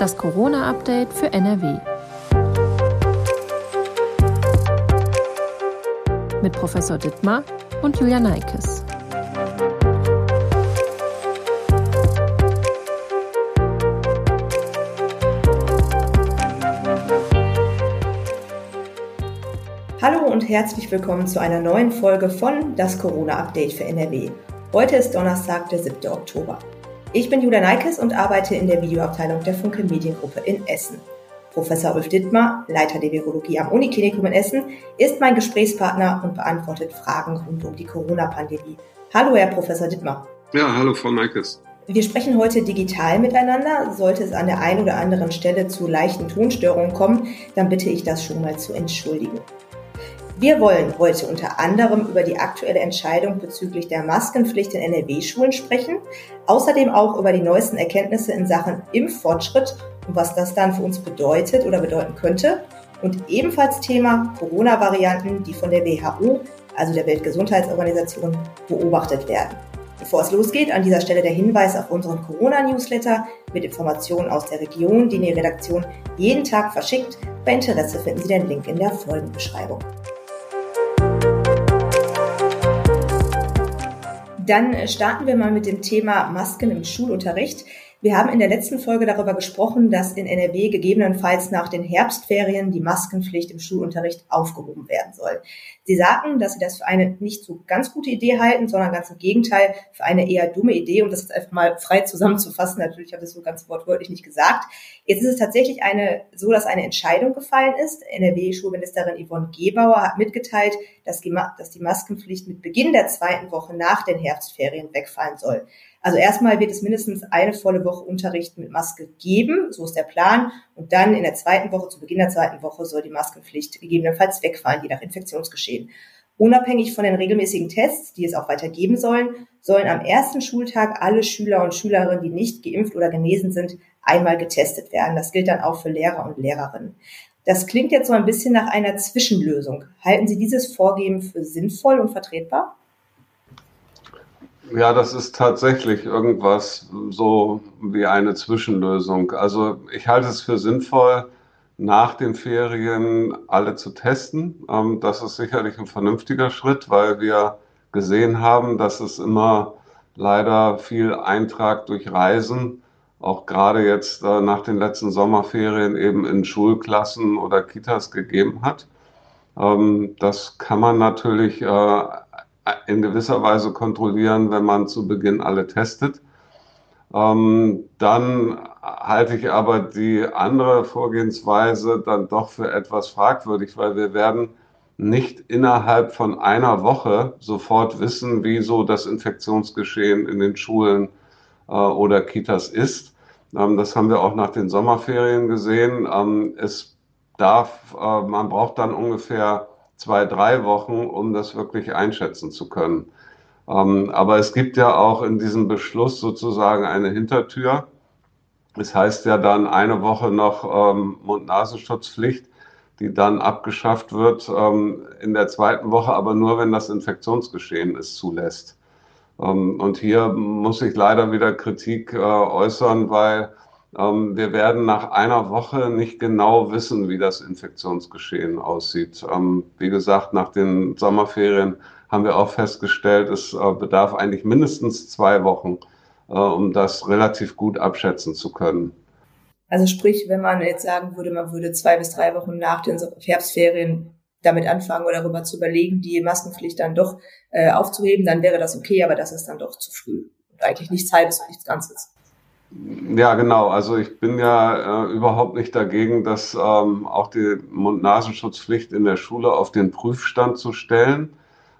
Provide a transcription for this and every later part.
Das Corona-Update für NRW. Mit Professor Dittmar und Julia Neikes. Hallo und herzlich willkommen zu einer neuen Folge von Das Corona-Update für NRW. Heute ist Donnerstag, der 7. Oktober. Ich bin Julia Neikes und arbeite in der Videoabteilung der Funke Mediengruppe in Essen. Professor Ulf Dittmar, Leiter der Virologie am Uniklinikum in Essen, ist mein Gesprächspartner und beantwortet Fragen rund um die Corona-Pandemie. Hallo, Herr Professor Dittmar. Ja, hallo, Frau Neikes. Wir sprechen heute digital miteinander. Sollte es an der einen oder anderen Stelle zu leichten Tonstörungen kommen, dann bitte ich das schon mal zu entschuldigen. Wir wollen heute unter anderem über die aktuelle Entscheidung bezüglich der Maskenpflicht in NRW-Schulen sprechen, außerdem auch über die neuesten Erkenntnisse in Sachen Impffortschritt und was das dann für uns bedeutet oder bedeuten könnte. Und ebenfalls Thema Corona-Varianten, die von der WHO, also der Weltgesundheitsorganisation, beobachtet werden. Bevor es losgeht, an dieser Stelle der Hinweis auf unseren Corona-Newsletter mit Informationen aus der Region, den die Redaktion jeden Tag verschickt. Bei Interesse finden Sie den Link in der Folgenbeschreibung. Dann äh, starten wir mal mit dem Thema Masken im Schulunterricht. Wir haben in der letzten Folge darüber gesprochen, dass in NRW gegebenenfalls nach den Herbstferien die Maskenpflicht im Schulunterricht aufgehoben werden soll. Sie sagten, dass Sie das für eine nicht so ganz gute Idee halten, sondern ganz im Gegenteil für eine eher dumme Idee. Und das ist einfach mal frei zusammenzufassen. Natürlich habe ich das so ganz wortwörtlich nicht gesagt. Jetzt ist es tatsächlich eine, so, dass eine Entscheidung gefallen ist. NRW-Schulministerin Yvonne Gebauer hat mitgeteilt, dass die, dass die Maskenpflicht mit Beginn der zweiten Woche nach den Herbstferien wegfallen soll. Also erstmal wird es mindestens eine volle Woche Unterricht mit Maske geben, so ist der Plan. Und dann in der zweiten Woche, zu Beginn der zweiten Woche, soll die Maskenpflicht gegebenenfalls wegfallen, je nach Infektionsgeschehen. Unabhängig von den regelmäßigen Tests, die es auch weiter geben sollen, sollen am ersten Schultag alle Schüler und Schülerinnen, die nicht geimpft oder genesen sind, einmal getestet werden. Das gilt dann auch für Lehrer und Lehrerinnen. Das klingt jetzt so ein bisschen nach einer Zwischenlösung. Halten Sie dieses Vorgehen für sinnvoll und vertretbar? Ja, das ist tatsächlich irgendwas so wie eine Zwischenlösung. Also ich halte es für sinnvoll, nach den Ferien alle zu testen. Ähm, das ist sicherlich ein vernünftiger Schritt, weil wir gesehen haben, dass es immer leider viel Eintrag durch Reisen, auch gerade jetzt äh, nach den letzten Sommerferien eben in Schulklassen oder Kitas gegeben hat. Ähm, das kann man natürlich äh, in gewisser Weise kontrollieren, wenn man zu Beginn alle testet. Ähm, dann halte ich aber die andere Vorgehensweise dann doch für etwas fragwürdig, weil wir werden nicht innerhalb von einer Woche sofort wissen, wie so das Infektionsgeschehen in den Schulen äh, oder Kitas ist. Ähm, das haben wir auch nach den Sommerferien gesehen. Ähm, es darf, äh, man braucht dann ungefähr zwei, drei Wochen, um das wirklich einschätzen zu können. Ähm, aber es gibt ja auch in diesem Beschluss sozusagen eine Hintertür. Es heißt ja dann eine Woche noch ähm, Mund-Nasenschutzpflicht, die dann abgeschafft wird ähm, in der zweiten Woche, aber nur, wenn das Infektionsgeschehen es zulässt. Ähm, und hier muss ich leider wieder Kritik äh, äußern, weil wir werden nach einer Woche nicht genau wissen, wie das Infektionsgeschehen aussieht. Ähm, wie gesagt, nach den Sommerferien haben wir auch festgestellt, es äh, bedarf eigentlich mindestens zwei Wochen, äh, um das relativ gut abschätzen zu können. Also sprich, wenn man jetzt sagen würde, man würde zwei bis drei Wochen nach den Herbstferien damit anfangen oder darüber zu überlegen, die Maskenpflicht dann doch äh, aufzuheben, dann wäre das okay, aber das ist dann doch zu früh. Und eigentlich nichts Halbes und nichts Ganzes. Ja, genau. Also ich bin ja äh, überhaupt nicht dagegen, dass ähm, auch die Mund-Nasenschutzpflicht in der Schule auf den Prüfstand zu stellen.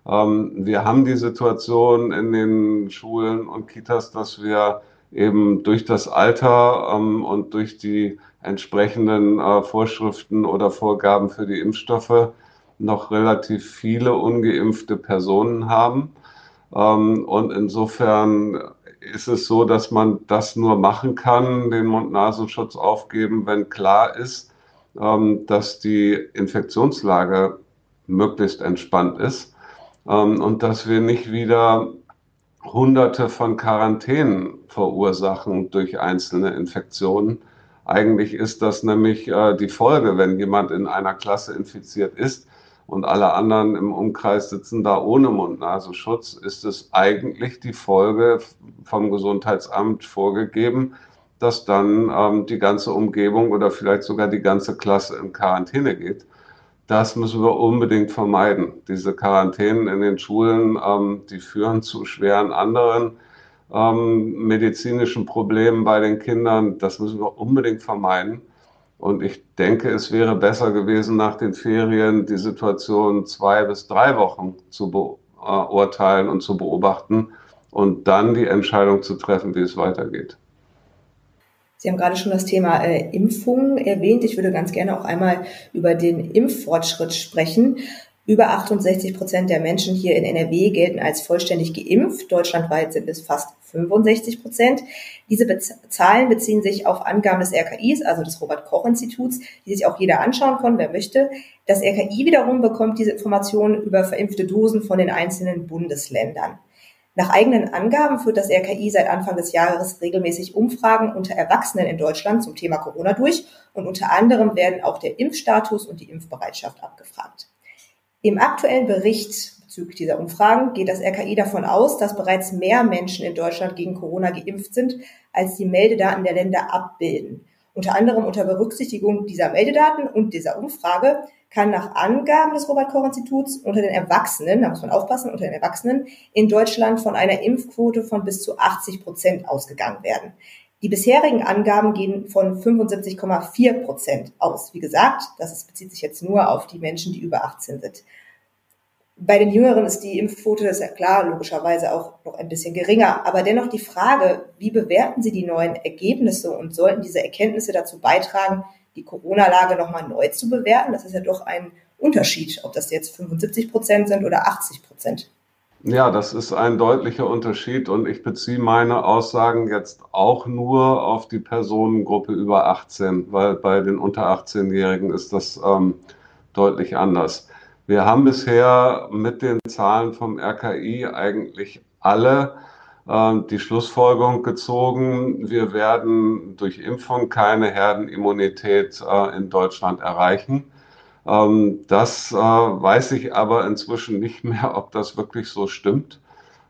Ähm, wir haben die Situation in den Schulen und Kitas, dass wir eben durch das Alter ähm, und durch die entsprechenden äh, Vorschriften oder Vorgaben für die Impfstoffe noch relativ viele ungeimpfte Personen haben. Ähm, und insofern ist es so, dass man das nur machen kann, den Mund-Nasenschutz aufgeben, wenn klar ist, ähm, dass die Infektionslage möglichst entspannt ist ähm, und dass wir nicht wieder Hunderte von Quarantänen verursachen durch einzelne Infektionen. Eigentlich ist das nämlich äh, die Folge, wenn jemand in einer Klasse infiziert ist und alle anderen im Umkreis sitzen da ohne Mund-Nasenschutz, ist es eigentlich die Folge vom Gesundheitsamt vorgegeben, dass dann ähm, die ganze Umgebung oder vielleicht sogar die ganze Klasse in Quarantäne geht. Das müssen wir unbedingt vermeiden. Diese Quarantänen in den Schulen, ähm, die führen zu schweren anderen ähm, medizinischen Problemen bei den Kindern. Das müssen wir unbedingt vermeiden. Und ich denke, es wäre besser gewesen, nach den Ferien die Situation zwei bis drei Wochen zu beurteilen und zu beobachten und dann die Entscheidung zu treffen, wie es weitergeht. Sie haben gerade schon das Thema äh, Impfungen erwähnt. Ich würde ganz gerne auch einmal über den Impffortschritt sprechen. Über 68 Prozent der Menschen hier in NRW gelten als vollständig geimpft. Deutschlandweit sind es fast 65 Prozent. Diese Be Zahlen beziehen sich auf Angaben des RKIs, also des Robert-Koch-Instituts, die sich auch jeder anschauen kann, wer möchte. Das RKI wiederum bekommt diese Informationen über verimpfte Dosen von den einzelnen Bundesländern. Nach eigenen Angaben führt das RKI seit Anfang des Jahres regelmäßig Umfragen unter Erwachsenen in Deutschland zum Thema Corona durch und unter anderem werden auch der Impfstatus und die Impfbereitschaft abgefragt. Im aktuellen Bericht bezüglich dieser Umfragen geht das RKI davon aus, dass bereits mehr Menschen in Deutschland gegen Corona geimpft sind, als die Meldedaten der Länder abbilden. Unter anderem unter Berücksichtigung dieser Meldedaten und dieser Umfrage kann nach Angaben des Robert-Koch-Instituts unter den Erwachsenen, da muss man aufpassen, unter den Erwachsenen in Deutschland von einer Impfquote von bis zu 80 Prozent ausgegangen werden. Die bisherigen Angaben gehen von 75,4 Prozent aus. Wie gesagt, das bezieht sich jetzt nur auf die Menschen, die über 18 sind. Bei den Jüngeren ist die Impfquote, das ist ja klar, logischerweise auch noch ein bisschen geringer. Aber dennoch die Frage, wie bewerten Sie die neuen Ergebnisse und sollten diese Erkenntnisse dazu beitragen, die Corona-Lage nochmal neu zu bewerten? Das ist ja doch ein Unterschied, ob das jetzt 75 Prozent sind oder 80 Prozent. Ja, das ist ein deutlicher Unterschied und ich beziehe meine Aussagen jetzt auch nur auf die Personengruppe über 18, weil bei den unter 18-Jährigen ist das ähm, deutlich anders. Wir haben bisher mit den Zahlen vom RKI eigentlich alle äh, die Schlussfolgerung gezogen, wir werden durch Impfung keine Herdenimmunität äh, in Deutschland erreichen. Ähm, das äh, weiß ich aber inzwischen nicht mehr, ob das wirklich so stimmt.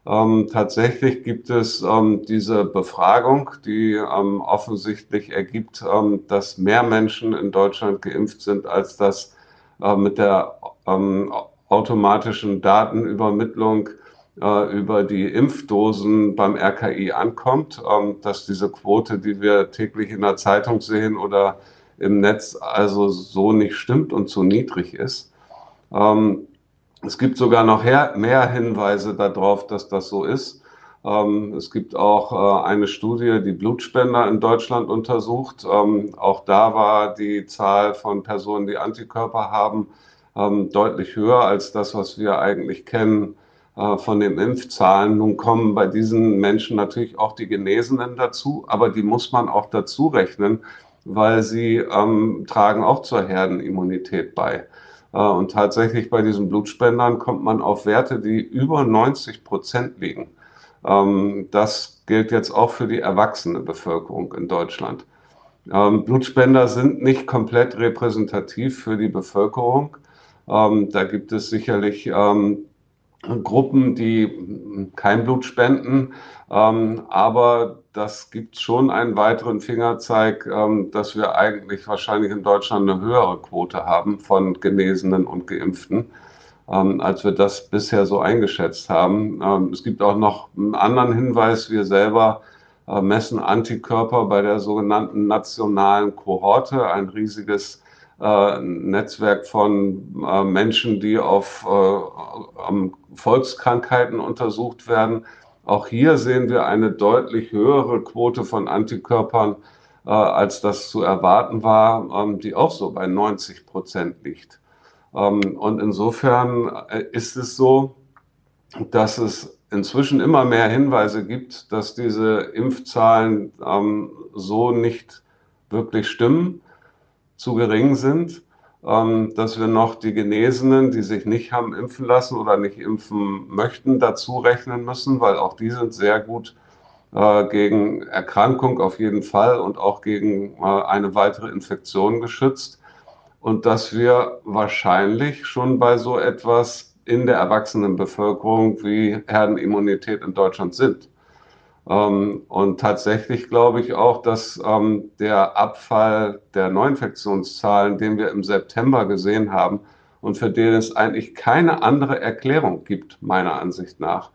Ähm, tatsächlich gibt es ähm, diese Befragung, die ähm, offensichtlich ergibt, ähm, dass mehr Menschen in Deutschland geimpft sind, als das äh, mit der ähm, automatischen Datenübermittlung äh, über die Impfdosen beim RKI ankommt, ähm, dass diese Quote, die wir täglich in der Zeitung sehen oder im Netz, also so nicht stimmt und zu niedrig ist. Ähm, es gibt sogar noch mehr Hinweise darauf, dass das so ist. Ähm, es gibt auch äh, eine Studie, die Blutspender in Deutschland untersucht. Ähm, auch da war die Zahl von Personen, die Antikörper haben, ähm, deutlich höher als das, was wir eigentlich kennen äh, von den Impfzahlen. Nun kommen bei diesen Menschen natürlich auch die Genesenen dazu, aber die muss man auch dazu rechnen, weil sie ähm, tragen auch zur Herdenimmunität bei. Äh, und tatsächlich bei diesen Blutspendern kommt man auf Werte, die über 90 Prozent liegen. Ähm, das gilt jetzt auch für die erwachsene Bevölkerung in Deutschland. Ähm, Blutspender sind nicht komplett repräsentativ für die Bevölkerung. Ähm, da gibt es sicherlich ähm, Gruppen, die kein Blut spenden, ähm, aber das gibt schon einen weiteren Fingerzeig, ähm, dass wir eigentlich wahrscheinlich in Deutschland eine höhere Quote haben von Genesenen und Geimpften, ähm, als wir das bisher so eingeschätzt haben. Ähm, es gibt auch noch einen anderen Hinweis, wir selber äh, messen Antikörper bei der sogenannten nationalen Kohorte, ein riesiges äh, Netzwerk von äh, Menschen, die auf äh, Volkskrankheiten untersucht werden. Auch hier sehen wir eine deutlich höhere Quote von Antikörpern, als das zu erwarten war, ähm, die auch so bei 90 Prozent liegt. Ähm, und insofern ist es so, dass es inzwischen immer mehr Hinweise gibt, dass diese Impfzahlen ähm, so nicht wirklich stimmen zu gering sind, ähm, dass wir noch die Genesenen, die sich nicht haben impfen lassen oder nicht impfen möchten, dazu rechnen müssen, weil auch die sind sehr gut äh, gegen Erkrankung auf jeden Fall und auch gegen äh, eine weitere Infektion geschützt und dass wir wahrscheinlich schon bei so etwas in der Erwachsenenbevölkerung wie Herdenimmunität in Deutschland sind. Ähm, und tatsächlich glaube ich auch, dass ähm, der Abfall der Neuinfektionszahlen, den wir im September gesehen haben und für den es eigentlich keine andere Erklärung gibt, meiner Ansicht nach,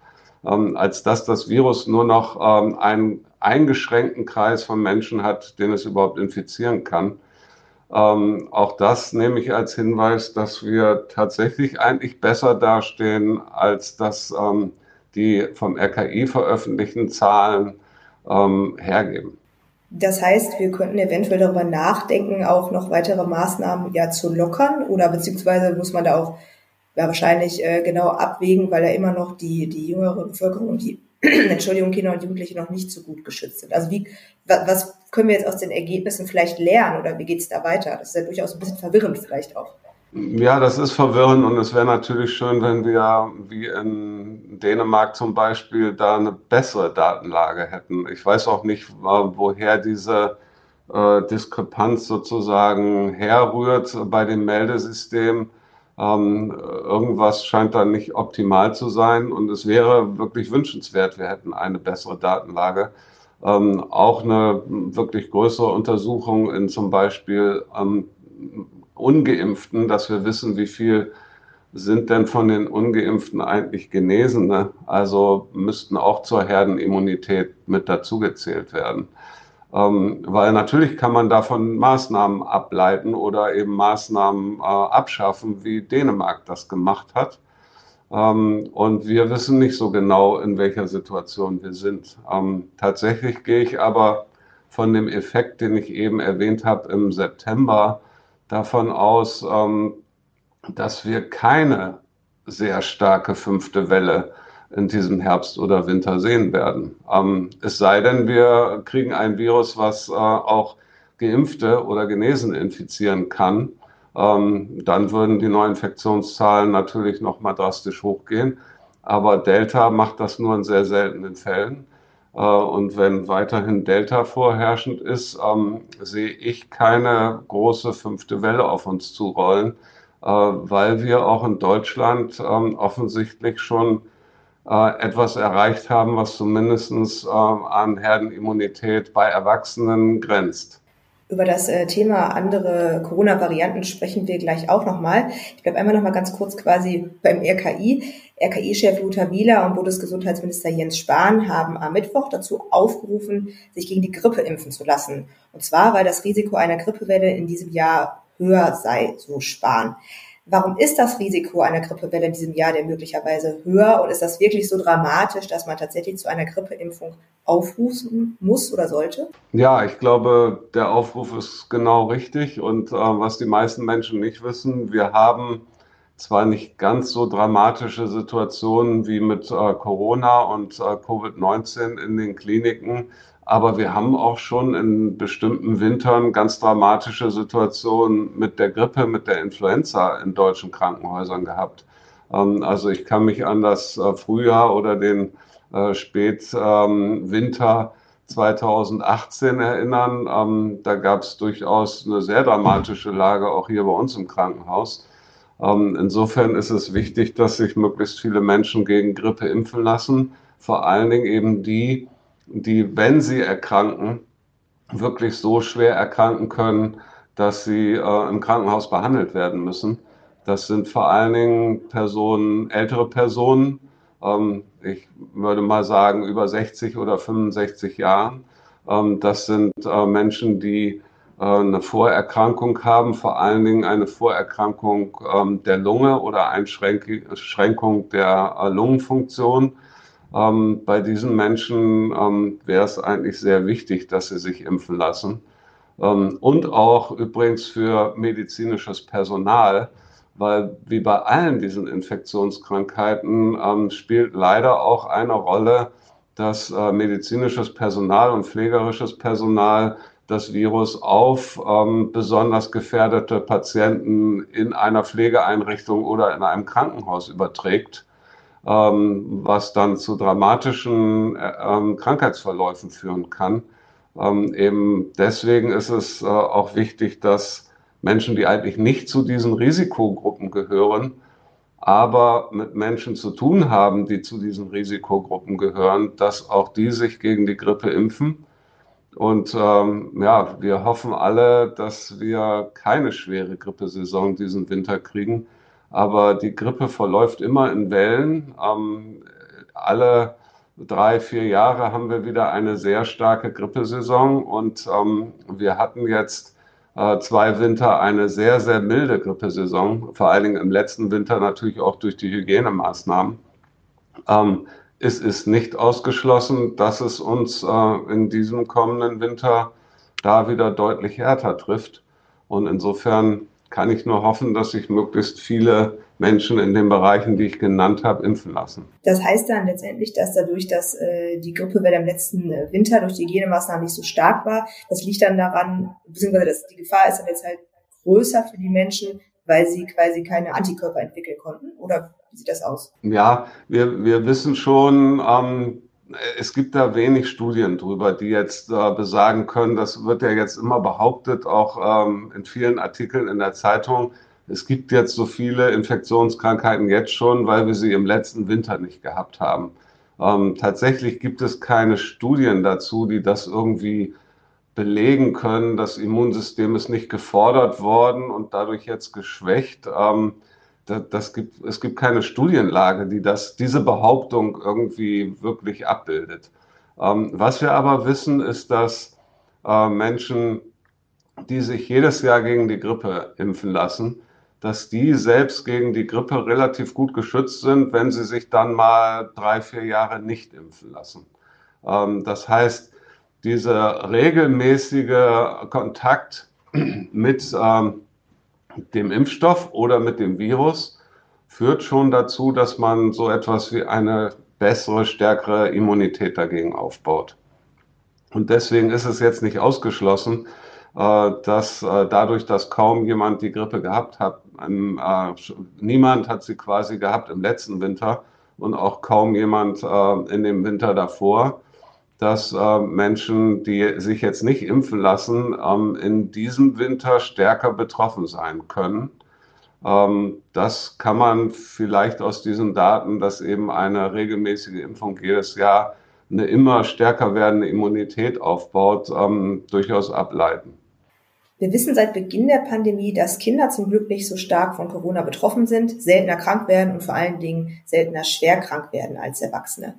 ähm, als dass das Virus nur noch einen eingeschränkten Kreis von Menschen hat, den es überhaupt infizieren kann. auch das nehme ich als Hinweis, dass wir tatsächlich eigentlich besser dastehen, als das die vom RKI veröffentlichten Zahlen ähm, hergeben. Das heißt, wir könnten eventuell darüber nachdenken, auch noch weitere Maßnahmen ja zu lockern oder beziehungsweise muss man da auch ja, wahrscheinlich äh, genau abwägen, weil ja immer noch die, die jüngere Bevölkerung und die Entschuldigung, Kinder und Jugendliche noch nicht so gut geschützt sind. Also wie, was können wir jetzt aus den Ergebnissen vielleicht lernen oder wie geht es da weiter? Das ist ja durchaus ein bisschen verwirrend vielleicht auch. Ja, das ist verwirrend und es wäre natürlich schön, wenn wir wie in Dänemark zum Beispiel da eine bessere Datenlage hätten. Ich weiß auch nicht, woher diese äh, Diskrepanz sozusagen herrührt bei dem Meldesystem. Ähm, irgendwas scheint da nicht optimal zu sein und es wäre wirklich wünschenswert, wir hätten eine bessere Datenlage. Ähm, auch eine wirklich größere Untersuchung in zum Beispiel ähm, Ungeimpften, dass wir wissen, wie viel sind denn von den Ungeimpften eigentlich Genesene? Also müssten auch zur Herdenimmunität mit dazugezählt werden. Ähm, weil natürlich kann man davon Maßnahmen ableiten oder eben Maßnahmen äh, abschaffen, wie Dänemark das gemacht hat. Ähm, und wir wissen nicht so genau, in welcher Situation wir sind. Ähm, tatsächlich gehe ich aber von dem Effekt, den ich eben erwähnt habe, im September davon aus, ähm, dass wir keine sehr starke fünfte Welle in diesem Herbst oder Winter sehen werden. Ähm, es sei denn, wir kriegen ein Virus, was äh, auch Geimpfte oder Genesene infizieren kann. Ähm, dann würden die Neuinfektionszahlen natürlich nochmal drastisch hochgehen. Aber Delta macht das nur in sehr seltenen Fällen. Äh, und wenn weiterhin Delta vorherrschend ist, ähm, sehe ich keine große fünfte Welle auf uns zurollen, äh, weil wir auch in Deutschland ähm, offensichtlich schon äh, etwas erreicht haben, was zumindest äh, an Herdenimmunität bei Erwachsenen grenzt. Über das äh, Thema andere Corona-Varianten sprechen wir gleich auch nochmal. Ich bleibe einmal nochmal ganz kurz quasi beim RKI. RKI-Chef Lothar Wieler und Bundesgesundheitsminister Jens Spahn haben am Mittwoch dazu aufgerufen, sich gegen die Grippe impfen zu lassen. Und zwar, weil das Risiko einer Grippewelle in diesem Jahr höher sei, so Spahn. Warum ist das Risiko einer Grippewelle in diesem Jahr denn möglicherweise höher? Und ist das wirklich so dramatisch, dass man tatsächlich zu einer Grippeimpfung aufrufen muss oder sollte? Ja, ich glaube, der Aufruf ist genau richtig. Und äh, was die meisten Menschen nicht wissen, wir haben zwar nicht ganz so dramatische Situationen wie mit äh, Corona und äh, Covid-19 in den Kliniken, aber wir haben auch schon in bestimmten Wintern ganz dramatische Situationen mit der Grippe, mit der Influenza in deutschen Krankenhäusern gehabt. Ähm, also ich kann mich an das äh, Frühjahr oder den äh, Spätwinter 2018 erinnern. Ähm, da gab es durchaus eine sehr dramatische Lage auch hier bei uns im Krankenhaus. Ähm, insofern ist es wichtig, dass sich möglichst viele Menschen gegen Grippe impfen lassen. Vor allen Dingen eben die, die, wenn sie erkranken, wirklich so schwer erkranken können, dass sie äh, im Krankenhaus behandelt werden müssen. Das sind vor allen Dingen Personen, ältere Personen, ähm, ich würde mal sagen über 60 oder 65 Jahren. Ähm, das sind äh, Menschen, die äh, eine Vorerkrankung haben, vor allen Dingen eine Vorerkrankung ähm, der Lunge oder Einschränkung der äh, Lungenfunktion ähm, bei diesen Menschen ähm, wäre es eigentlich sehr wichtig, dass sie sich impfen lassen. Ähm, und auch übrigens für medizinisches Personal, weil wie bei allen diesen Infektionskrankheiten ähm, spielt leider auch eine Rolle, dass äh, medizinisches Personal und pflegerisches Personal das Virus auf ähm, besonders gefährdete Patienten in einer Pflegeeinrichtung oder in einem Krankenhaus überträgt. Ähm, was dann zu dramatischen äh, ähm, Krankheitsverläufen führen kann. Ähm, eben deswegen ist es äh, auch wichtig, dass Menschen, die eigentlich nicht zu diesen Risikogruppen gehören, aber mit Menschen zu tun haben, die zu diesen Risikogruppen gehören, dass auch die sich gegen die Grippe impfen. Und ähm, ja, wir hoffen alle, dass wir keine schwere Grippesaison diesen Winter kriegen. Aber die Grippe verläuft immer in Wellen. Ähm, alle drei, vier Jahre haben wir wieder eine sehr starke Grippesaison. Und ähm, wir hatten jetzt äh, zwei Winter eine sehr, sehr milde Grippesaison, vor allen Dingen im letzten Winter natürlich auch durch die Hygienemaßnahmen. Ähm, es ist nicht ausgeschlossen, dass es uns äh, in diesem kommenden Winter da wieder deutlich härter trifft. Und insofern kann ich nur hoffen, dass sich möglichst viele Menschen in den Bereichen, die ich genannt habe, impfen lassen. Das heißt dann letztendlich, dass dadurch, dass äh, die Grippewelle im letzten äh, Winter durch die Hygienemaßnahmen nicht so stark war, das liegt dann daran, beziehungsweise dass die Gefahr ist dann jetzt halt größer für die Menschen, weil sie quasi keine Antikörper entwickeln konnten? Oder wie sieht das aus? Ja, wir, wir wissen schon, ähm, es gibt da wenig Studien drüber, die jetzt äh, besagen können, das wird ja jetzt immer behauptet, auch ähm, in vielen Artikeln in der Zeitung, es gibt jetzt so viele Infektionskrankheiten jetzt schon, weil wir sie im letzten Winter nicht gehabt haben. Ähm, tatsächlich gibt es keine Studien dazu, die das irgendwie belegen können. Das Immunsystem ist nicht gefordert worden und dadurch jetzt geschwächt. Ähm, das, gibt, es gibt keine Studienlage, die das, diese Behauptung irgendwie wirklich abbildet. Ähm, was wir aber wissen, ist, dass äh, Menschen, die sich jedes Jahr gegen die Grippe impfen lassen, dass die selbst gegen die Grippe relativ gut geschützt sind, wenn sie sich dann mal drei, vier Jahre nicht impfen lassen. Ähm, das heißt, dieser regelmäßige Kontakt mit ähm, dem Impfstoff oder mit dem Virus führt schon dazu, dass man so etwas wie eine bessere, stärkere Immunität dagegen aufbaut. Und deswegen ist es jetzt nicht ausgeschlossen, äh, dass äh, dadurch, dass kaum jemand die Grippe gehabt hat, äh, niemand hat sie quasi gehabt im letzten Winter und auch kaum jemand in dem Winter davor, dass Menschen, die sich jetzt nicht impfen lassen, ähm, in diesem Winter stärker betroffen sein können. Ähm, das kann man vielleicht aus diesen Daten, dass eben eine regelmäßige Impfung jedes Jahr eine immer stärker werdende Immunität aufbaut, ähm, durchaus ableiten. Wir wissen seit Beginn der Pandemie, dass Kinder zum Glück nicht so stark von Corona betroffen sind, seltener krank werden und vor allen Dingen seltener schwer krank werden als Erwachsene.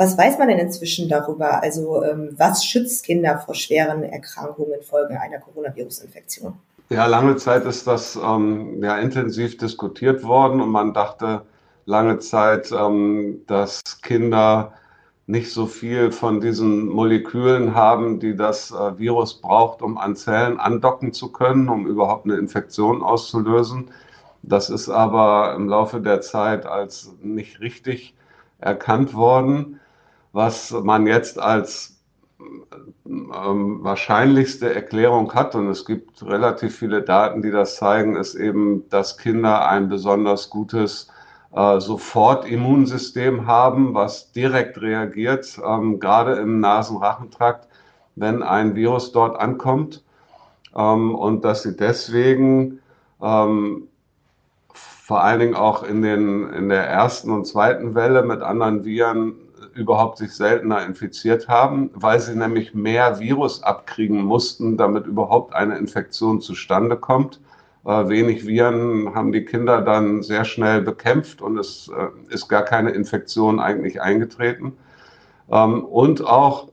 Was weiß man denn inzwischen darüber? Also ähm, was schützt Kinder vor schweren Erkrankungen infolge einer Coronavirus-Infektion? Ja, lange Zeit ist das ähm, ja intensiv diskutiert worden und man dachte lange Zeit, ähm, dass Kinder nicht so viel von diesen Molekülen haben, die das äh, Virus braucht, um an Zellen andocken zu können, um überhaupt eine Infektion auszulösen. Das ist aber im Laufe der Zeit als nicht richtig erkannt worden. Was man jetzt als ähm, wahrscheinlichste Erklärung hat, und es gibt relativ viele Daten, die das zeigen, ist eben, dass Kinder ein besonders gutes äh, sofort Immunsystem haben, was direkt reagiert, ähm, gerade im Nasenrachentrakt, wenn ein Virus dort ankommt. Ähm, und dass sie deswegen ähm, vor allen Dingen auch in, den, in der ersten und zweiten Welle mit anderen Viren überhaupt sich seltener infiziert haben, weil sie nämlich mehr Virus abkriegen mussten, damit überhaupt eine Infektion zustande kommt. Äh, wenig Viren haben die Kinder dann sehr schnell bekämpft und es äh, ist gar keine Infektion eigentlich eingetreten. Ähm, und auch,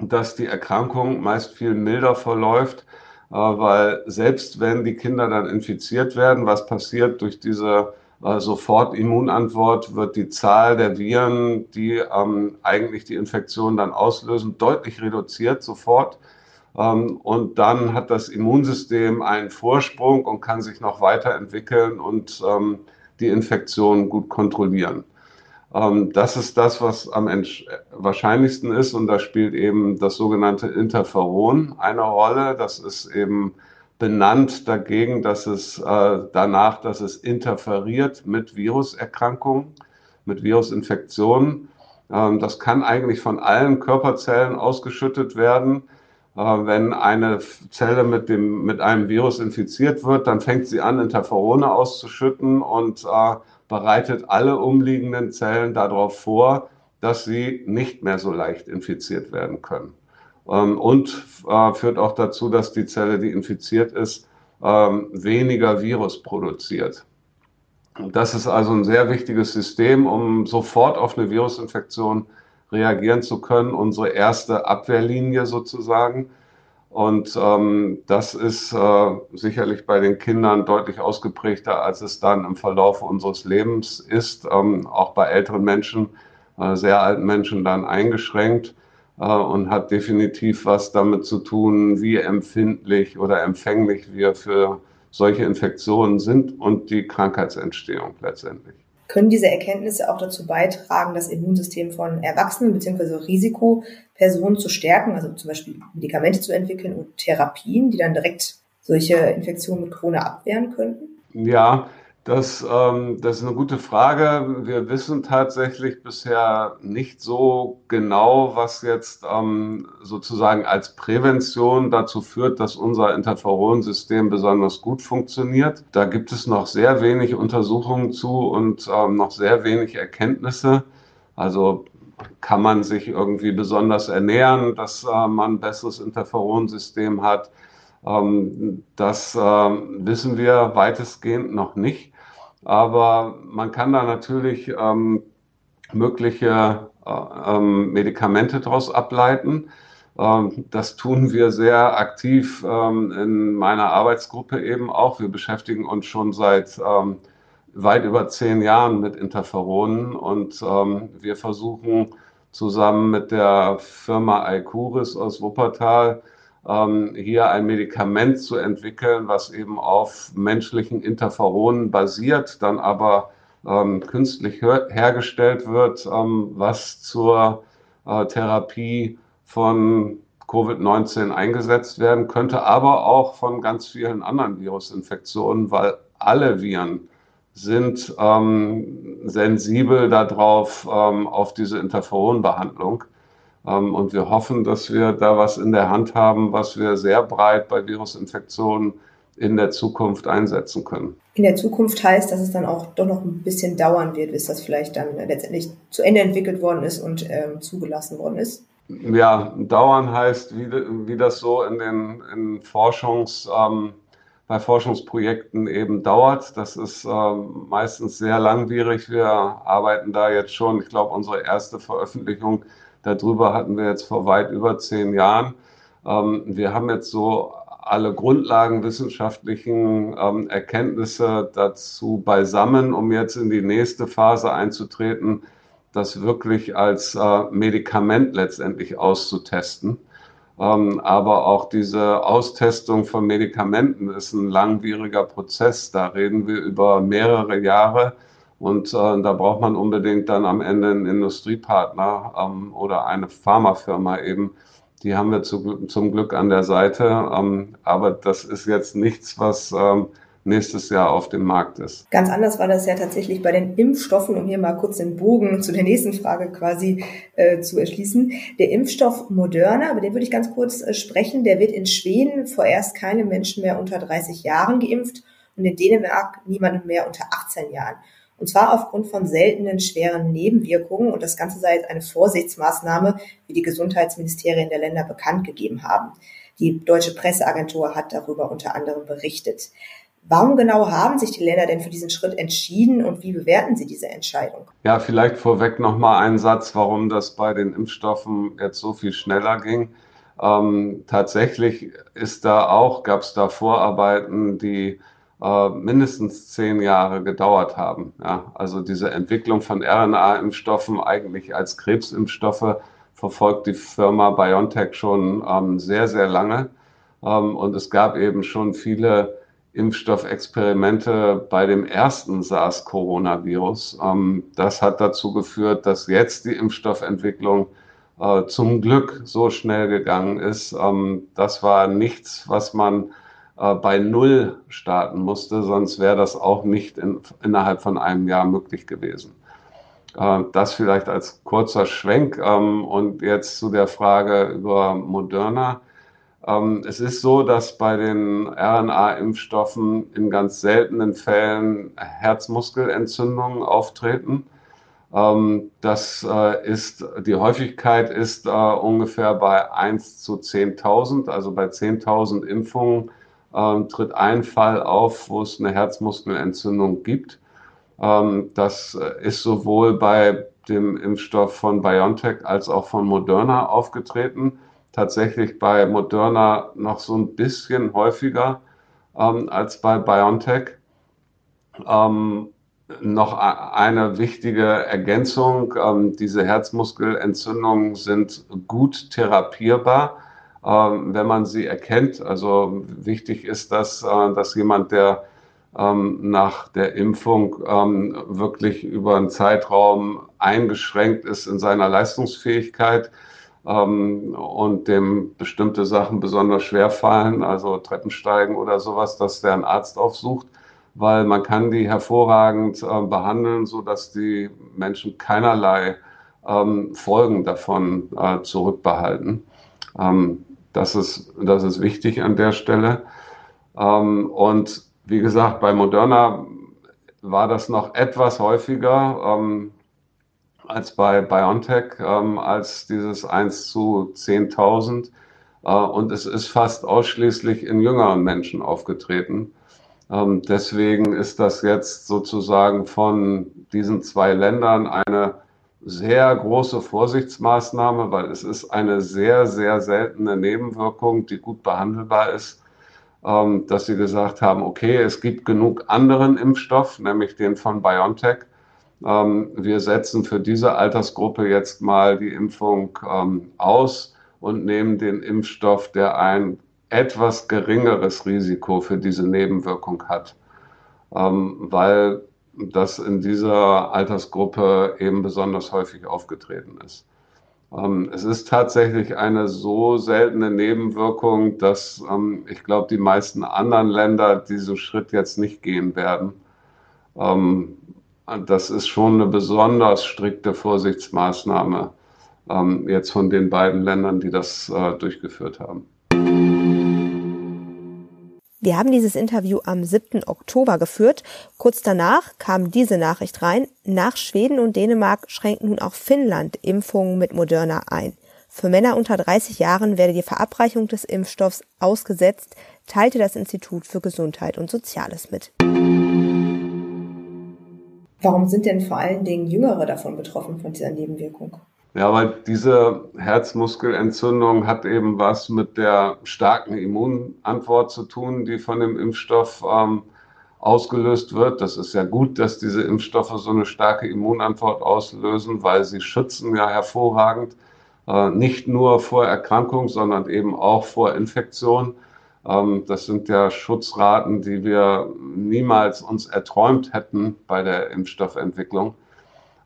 dass die Erkrankung meist viel milder verläuft, äh, weil selbst wenn die Kinder dann infiziert werden, was passiert durch diese Sofortimmunantwort, wird die Zahl der Viren, die ähm, eigentlich die Infektion dann auslösen, deutlich reduziert sofort. Ähm, und dann hat das Immunsystem einen Vorsprung und kann sich noch weiterentwickeln und ähm, die Infektion gut kontrollieren. Ähm, das ist das, was am wahrscheinlichsten ist und da spielt eben das sogenannte Interferon eine Rolle. Das ist eben benannt dagegen, dass es äh, danach, dass es interferiert mit Viruserkrankungen. mit Virusinfektionen. Ähm, das kann eigentlich von allen Körperzellen ausgeschüttet werden. Äh, wenn eine Zelle mit, dem, mit einem Virus infiziert wird, dann fängt sie an, Interferone auszuschütten und äh, bereitet alle umliegenden Zellen darauf vor, dass sie nicht mehr so leicht infiziert werden können. Ähm, und äh, führt auch dazu, dass die Zelle, die infiziert ist, ähm, weniger Virus produziert. Das ist also ein sehr wichtiges System, um sofort auf eine Virusinfektion reagieren zu können, unsere erste Abwehrlinie sozusagen. Und ähm, das ist äh, sicherlich bei den Kindern deutlich ausgeprägter, als es dann im Verlauf unseres Lebens ist, ähm, auch bei älteren Menschen, äh, sehr alten Menschen dann eingeschränkt und hat definitiv was damit zu tun, wie empfindlich oder empfänglich wir für solche Infektionen sind und die Krankheitsentstehung letztendlich. Können diese Erkenntnisse auch dazu beitragen, das Immunsystem von Erwachsenen bzw. Risikopersonen zu stärken, also zum Beispiel Medikamente zu entwickeln und Therapien, die dann direkt solche Infektionen mit Corona abwehren könnten? Ja, das, ähm, das ist eine gute Frage. Wir wissen tatsächlich bisher nicht so genau, was jetzt ähm, sozusagen als Prävention dazu führt, dass unser Interferonsystem besonders gut funktioniert. Da gibt es noch sehr wenig Untersuchungen zu und ähm, noch sehr wenig Erkenntnisse. Also kann man sich irgendwie besonders ernähren, dass äh, man ein besseres Interferonsystem hat. Ähm, das äh, wissen wir weitestgehend noch nicht. Aber man kann da natürlich ähm, mögliche äh, ähm, Medikamente daraus ableiten. Ähm, das tun wir sehr aktiv ähm, in meiner Arbeitsgruppe eben auch. Wir beschäftigen uns schon seit weit über zehn Jahren mit Interferonen und wir versuchen zusammen mit der Firma Alcuris aus Wuppertal ähm, hier ein Medikament zu entwickeln, was eben auf menschlichen Interferonen basiert, dann aber ähm, künstlich hergestellt wird, ähm, was zur äh, Therapie von Covid-19 eingesetzt werden könnte, aber auch von ganz vielen anderen Virusinfektionen, weil alle Viren sind ähm, sensibel darauf, ähm, auf diese Interferonbehandlung. Ähm, und wir hoffen, dass wir da was in der Hand haben, was wir sehr breit bei Virusinfektionen in der Zukunft einsetzen können. In der Zukunft heißt, dass es dann auch doch noch ein bisschen dauern wird, bis das vielleicht dann letztendlich zu Ende entwickelt worden ist und ähm, zugelassen worden ist? Ja, dauern heißt, wie, wie das so in den in Forschungs, ähm, bei Forschungsprojekten eben dauert. Das ist ähm, meistens sehr langwierig. Wir arbeiten da jetzt schon, ich glaube, unsere erste Veröffentlichung Darüber hatten wir jetzt vor weit über zehn Jahren. Ähm, wir haben jetzt so alle grundlagenwissenschaftlichen ähm, Erkenntnisse dazu beisammen, um jetzt in die nächste Phase einzutreten, das wirklich als äh, Medikament letztendlich auszutesten. Ähm, aber auch diese Austestung von Medikamenten ist ein langwieriger Prozess. Da reden wir über mehrere Jahre. Und äh, da braucht man unbedingt dann am Ende einen Industriepartner ähm, oder eine Pharmafirma eben. Die haben wir zu, zum Glück an der Seite. Ähm, aber das ist jetzt nichts, was ähm, nächstes Jahr auf dem Markt ist. Ganz anders war das ja tatsächlich bei den Impfstoffen, um hier mal kurz den Bogen zu der nächsten Frage quasi äh, zu erschließen. Der Impfstoff Moderna, über den würde ich ganz kurz äh, sprechen, der wird in Schweden vorerst keine Menschen mehr unter 30 Jahren geimpft und in Dänemark niemanden mehr unter 18 Jahren. Und zwar aufgrund von seltenen schweren Nebenwirkungen. Und das Ganze sei eine Vorsichtsmaßnahme, wie die Gesundheitsministerien der Länder bekannt gegeben haben. Die deutsche Presseagentur hat darüber unter anderem berichtet. Warum genau haben sich die Länder denn für diesen Schritt entschieden und wie bewerten Sie diese Entscheidung? Ja, vielleicht vorweg nochmal einen Satz, warum das bei den Impfstoffen jetzt so viel schneller ging. Ähm, tatsächlich ist da auch, gab es da Vorarbeiten, die äh, mindestens zehn Jahre gedauert haben. Ja, also diese Entwicklung von RNA-Impfstoffen eigentlich als Krebsimpfstoffe verfolgt die Firma BioNTech schon ähm, sehr, sehr lange. Ähm, und es gab eben schon viele Impfstoffexperimente bei dem ersten SARS-Coronavirus. Ähm, das hat dazu geführt, dass jetzt die Impfstoffentwicklung äh, zum Glück so schnell gegangen ist. Ähm, das war nichts, was man äh, bei Null starten musste, sonst wäre das auch nicht in, innerhalb von einem Jahr möglich gewesen. Äh, das vielleicht als kurzer Schwenk. Ähm, und jetzt zu der Frage über Moderna. Ähm, es ist so, dass bei den RNA-Impfstoffen in ganz seltenen Fällen Herzmuskelentzündungen auftreten. Ähm, das äh, ist, die Häufigkeit ist äh, ungefähr bei 1 zu 10.000. Also bei 10.000 Impfungen tritt ein Fall auf, wo es eine Herzmuskelentzündung gibt. Ähm, das äh, ist sowohl bei dem Impfstoff von BioNTech als auch von Moderna aufgetreten. Tatsächlich bei Moderna noch so ein bisschen häufiger ähm, als bei BioNTech. Ähm, noch eine wichtige Ergänzung. Ähm, diese Herzmuskelentzündungen sind gut therapierbar, ähm, wenn man sie erkennt. Also wichtig ist, dass, äh, dass jemand, der ähm, nach der Impfung ähm, wirklich über einen Zeitraum eingeschränkt ist in seiner Leistungsfähigkeit ähm, und dem bestimmte Sachen besonders schwer fallen, also Treppensteigen oder sowas, dass der einen Arzt aufsucht, weil man kann die hervorragend äh, behandeln, so dass die Menschen keinerlei ähm, Folgen davon äh, zurückbehalten. Ähm, das ist, das ist wichtig an der Stelle. Ähm, und wie gesagt, bei Moderna war das noch etwas häufiger ähm, als bei BioNTech, ähm, als dieses 1 zu 10.000. Äh, und es ist fast ausschließlich in jüngeren Menschen aufgetreten. Ähm, deswegen ist das jetzt sozusagen von diesen zwei Ländern eine sehr große Vorsichtsmaßnahme, weil es ist eine sehr, sehr seltene Nebenwirkung, die gut behandelbar ist ähm, dass sie gesagt haben, okay, es gibt genug anderen Impfstoff, nämlich den von BioNTech. Ähm, wir setzen für diese Altersgruppe jetzt mal die Impfung ähm, aus und nehmen den Impfstoff, der ein etwas geringeres Risiko für diese Nebenwirkung hat, weil das in dieser Altersgruppe eben besonders häufig aufgetreten ist. Ähm, es ist tatsächlich eine so seltene Nebenwirkung, dass ähm, ich glaube, die meisten anderen Länder diesen Schritt jetzt nicht gehen werden. Ähm, das ist schon eine besonders strikte Vorsichtsmaßnahme jetzt von den beiden Ländern, die das äh, durchgeführt haben. Wir haben dieses Interview am 7. Oktober geführt. Kurz danach kam diese Nachricht rein. Nach Schweden und Dänemark schränkt nun auch Finnland Impfungen mit Moderna ein. Für Männer unter 30 Jahren werde die Verabreichung des Impfstoffs ausgesetzt, teilte das Institut für Gesundheit und Soziales mit. Warum sind denn vor allen Dingen Jüngere davon betroffen von dieser Nebenwirkung? Ja, weil diese Herzmuskelentzündung hat eben was mit der starken Immunantwort zu tun, die von dem Impfstoff ähm, ausgelöst wird. Das ist ja gut, dass diese Impfstoffe so eine starke Immunantwort auslösen, weil sie schützen ja hervorragend, äh, nicht nur vor Erkrankung, sondern eben auch vor Infektion. Ähm, das sind ja Schutzraten, die wir niemals uns erträumt hätten bei der Impfstoffentwicklung.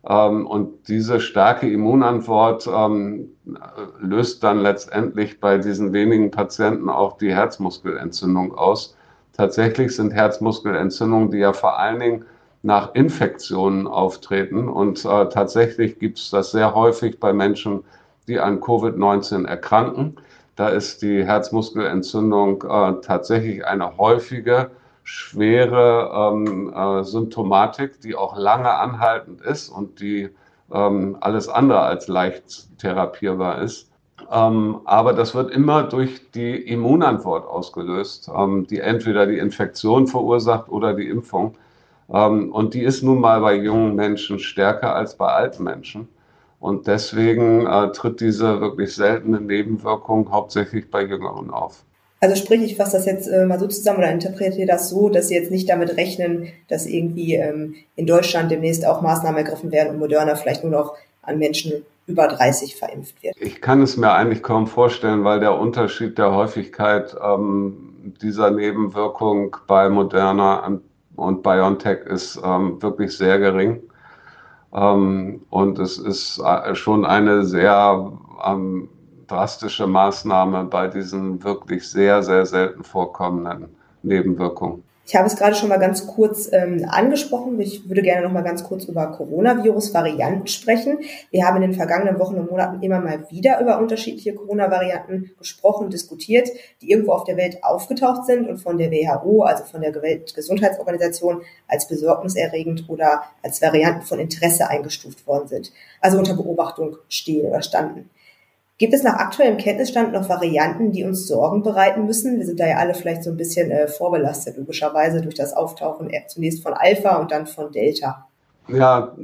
Ähm, und diese starke Immunantwort ähm, löst dann letztendlich bei diesen wenigen Patienten auch die Herzmuskelentzündung aus. Tatsächlich sind Herzmuskelentzündungen, die ja vor allen Dingen nach Infektionen auftreten. Und äh, tatsächlich gibt es das sehr häufig bei Menschen, die an Covid-19 erkranken. Da ist die Herzmuskelentzündung äh, tatsächlich eine häufige schwere ähm, äh, Symptomatik, die auch lange anhaltend ist und die ähm, alles andere als leicht therapierbar ist. Ähm, aber das wird immer durch die Immunantwort ausgelöst, ähm, die entweder die Infektion verursacht oder die Impfung. Ähm, und die ist nun mal bei jungen Menschen stärker als bei alten Menschen. Und deswegen äh, tritt diese wirklich seltene Nebenwirkung hauptsächlich bei Jüngeren auf. Also sprich, ich fasse das jetzt äh, mal so zusammen oder interpretiere das so, dass Sie jetzt nicht damit rechnen, dass irgendwie ähm, in Deutschland demnächst auch Maßnahmen ergriffen werden und Moderna vielleicht nur noch an Menschen über 30 verimpft wird. Ich kann es mir eigentlich kaum vorstellen, weil der Unterschied der Häufigkeit ähm, dieser Nebenwirkung bei Moderna und BioNTech ist ähm, wirklich sehr gering. Ähm, und es ist äh, schon eine sehr ähm, drastische Maßnahme bei diesen wirklich sehr, sehr selten vorkommenden Nebenwirkungen. Ich habe es gerade schon mal ganz kurz ähm, angesprochen. Ich würde gerne noch mal ganz kurz über Coronavirus-Varianten sprechen. Wir haben in den vergangenen Wochen und Monaten immer mal wieder über unterschiedliche Corona-Varianten gesprochen diskutiert, die irgendwo auf der Welt aufgetaucht sind und von der WHO, also von der Weltgesundheitsorganisation, als besorgniserregend oder als Varianten von Interesse eingestuft worden sind, also unter Beobachtung stehen oder standen. Gibt es nach aktuellem Kenntnisstand noch Varianten, die uns Sorgen bereiten müssen? Wir sind da ja alle vielleicht so ein bisschen äh, vorbelastet, logischerweise durch das Auftauchen zunächst von Alpha und dann von Delta. Ja,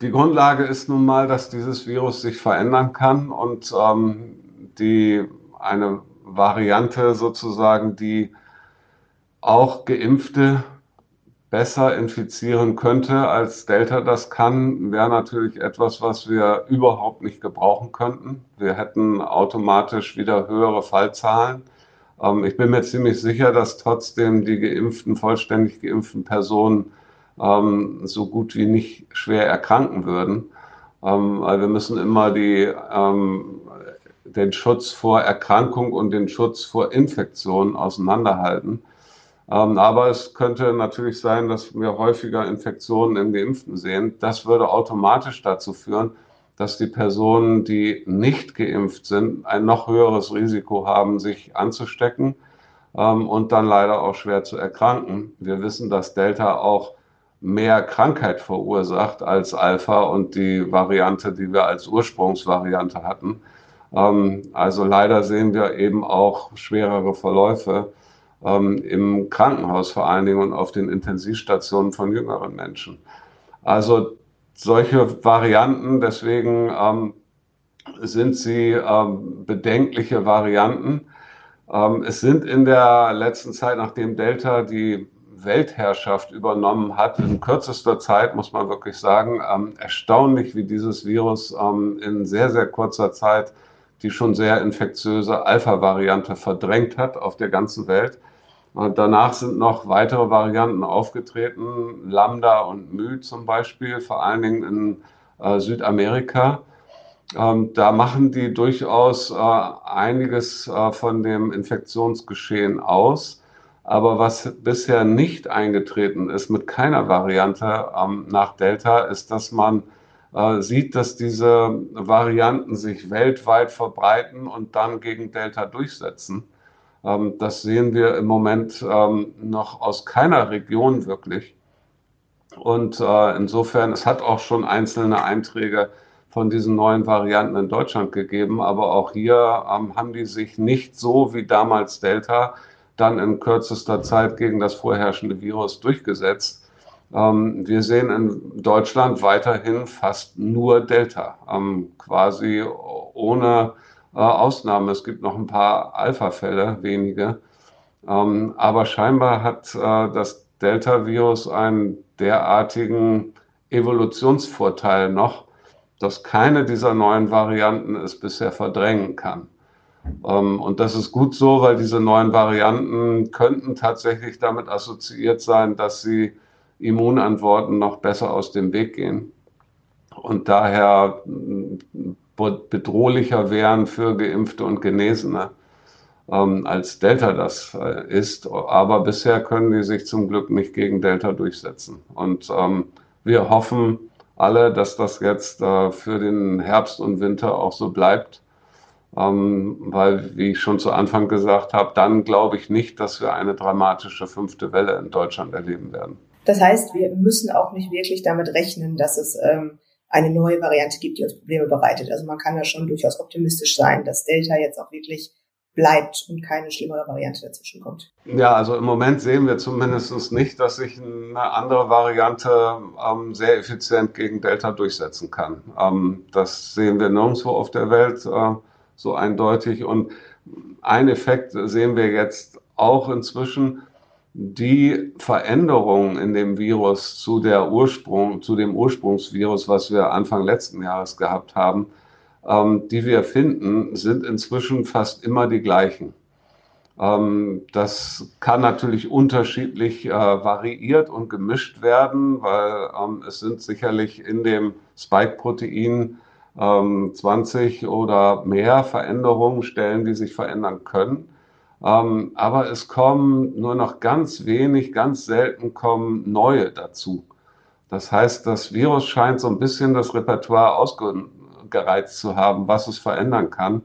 die Grundlage ist nun mal, dass dieses Virus sich verändern kann und ähm, die eine Variante sozusagen, die auch Geimpfte besser infizieren könnte, als Delta das kann, wäre natürlich etwas, was wir überhaupt nicht gebrauchen könnten. Wir hätten automatisch wieder höhere Fallzahlen. Ähm, ich bin mir ziemlich sicher, dass trotzdem die geimpften, vollständig geimpften Personen ähm, so gut wie nicht schwer erkranken würden. Ähm, weil wir müssen immer die, ähm, den Schutz vor Erkrankung und den Schutz vor Infektion auseinanderhalten. Ähm, aber es könnte natürlich sein, dass wir häufiger Infektionen im Geimpften sehen. Das würde automatisch dazu führen, dass die Personen, die nicht geimpft sind, ein noch höheres Risiko haben, sich anzustecken ähm, und dann leider auch schwer zu erkranken. Wir wissen, dass Delta auch mehr Krankheit verursacht als Alpha und die Variante, die wir als Ursprungsvariante hatten. Ähm, also leider sehen wir eben auch schwerere Verläufe ähm, im Krankenhaus vor allen Dingen und auf den Intensivstationen von jüngeren Menschen. Also solche Varianten, deswegen ähm, sind sie ähm, bedenkliche Varianten. Ähm, es sind in der letzten Zeit, nachdem Delta die Weltherrschaft übernommen hat, in kürzester Zeit, muss man wirklich sagen, ähm, erstaunlich, wie dieses Virus ähm, in sehr, sehr kurzer Zeit die schon sehr infektiöse Alpha-Variante verdrängt hat auf der ganzen Welt. Und danach sind noch weitere Varianten aufgetreten, Lambda und Mu zum Beispiel, vor allen Dingen in äh, Südamerika. Ähm, da machen die durchaus äh, einiges äh, von dem Infektionsgeschehen aus. Aber was bisher nicht eingetreten ist mit keiner Variante ähm, nach Delta, ist, dass man äh, sieht, dass diese Varianten sich weltweit verbreiten und dann gegen Delta durchsetzen. Ähm, das sehen wir im Moment ähm, noch aus keiner Region wirklich. Und äh, insofern, es hat auch schon einzelne Einträge von diesen neuen Varianten in Deutschland gegeben, aber auch hier ähm, haben die sich nicht so wie damals Delta dann in kürzester Zeit gegen das vorherrschende Virus durchgesetzt. wir sehen in Deutschland weiterhin fast nur Delta, quasi ohne äh, Ausnahme. Es gibt noch ein paar Alpha-Fälle, wenige. Ähm, aber scheinbar hat äh, das Delta-Virus einen derartigen Evolutionsvorteil noch, dass keine dieser neuen Varianten es bisher verdrängen kann. Ähm, und das ist gut so, weil diese neuen Varianten könnten tatsächlich damit assoziiert sein, dass sie Immunantworten noch besser aus dem Weg gehen. Und daher bedrohlicher wären für Geimpfte und Genesene ähm, als Delta das äh, ist. Aber bisher können die sich zum Glück nicht gegen Delta durchsetzen. Und ähm, wir hoffen alle, dass das jetzt äh, für den Herbst und Winter auch so bleibt. Ähm, weil, wie ich schon zu Anfang gesagt habe, dann glaube ich nicht, dass wir eine dramatische fünfte Welle in Deutschland erleben werden. Das heißt, wir müssen auch nicht wirklich damit rechnen, dass es ähm, eine neue Variante gibt, die uns Probleme bereitet. Also man kann da schon durchaus optimistisch sein, dass Delta jetzt auch wirklich bleibt und keine schlimmere Variante dazwischen kommt. Ja, also im Moment sehen wir zumindest nicht, dass sich eine andere Variante ähm, sehr effizient gegen Delta durchsetzen kann. Ähm, das sehen wir nirgendwo auf der Welt äh, so eindeutig. Und ein Effekt sehen wir jetzt auch inzwischen, die Veränderungen in dem Virus zu der Ursprung, zu dem Ursprungsvirus, was wir Anfang letzten Jahres gehabt haben, ähm, die wir finden, sind inzwischen fast immer die gleichen. Ähm, das kann natürlich unterschiedlich äh, variiert und gemischt werden, weil ähm, es sind sicherlich in dem Spike-Protein 20 ähm, oder mehr Veränderungen, Stellen, die sich verändern können. Ähm, aber es kommen nur noch ganz wenig, ganz selten kommen neue dazu. Das heißt, das Virus scheint so ein bisschen das Repertoire ausgereizt zu haben, was es verändern kann,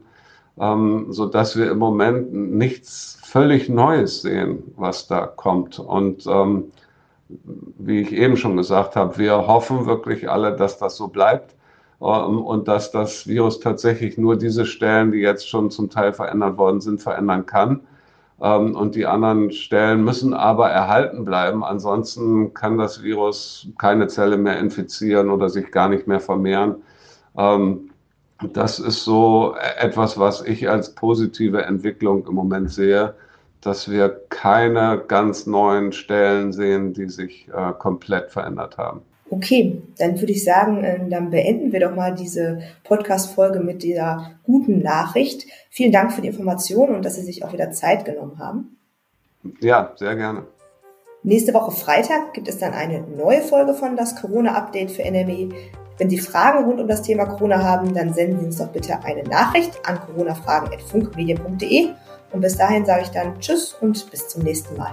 ähm, so dass wir im Moment nichts völlig Neues sehen, was da kommt. Und ähm, wie ich eben schon gesagt habe, wir hoffen wirklich alle, dass das so bleibt und dass das Virus tatsächlich nur diese Stellen, die jetzt schon zum Teil verändert worden sind, verändern kann. Ähm, und die anderen Stellen müssen aber erhalten bleiben. Ansonsten kann das Virus keine Zelle mehr infizieren oder sich gar nicht mehr vermehren. Ähm, das ist so etwas, was ich als positive Entwicklung im Moment sehe, dass wir keine ganz neuen Stellen sehen, die sich äh, komplett verändert haben. Okay, dann würde ich sagen, äh, dann beenden wir doch mal diese Podcast-Folge mit dieser guten Nachricht. Vielen Dank für die Information und dass Sie sich auch wieder Zeit genommen haben. Ja, sehr gerne. Nächste Woche Freitag gibt es dann eine neue Folge von das Corona-Update für NRW. Wenn Sie Fragen rund um das Thema Corona haben, dann senden Sie uns doch bitte eine Nachricht an coronafragen.funkmedien.de. Und bis dahin sage ich dann Tschüss und bis zum nächsten Mal.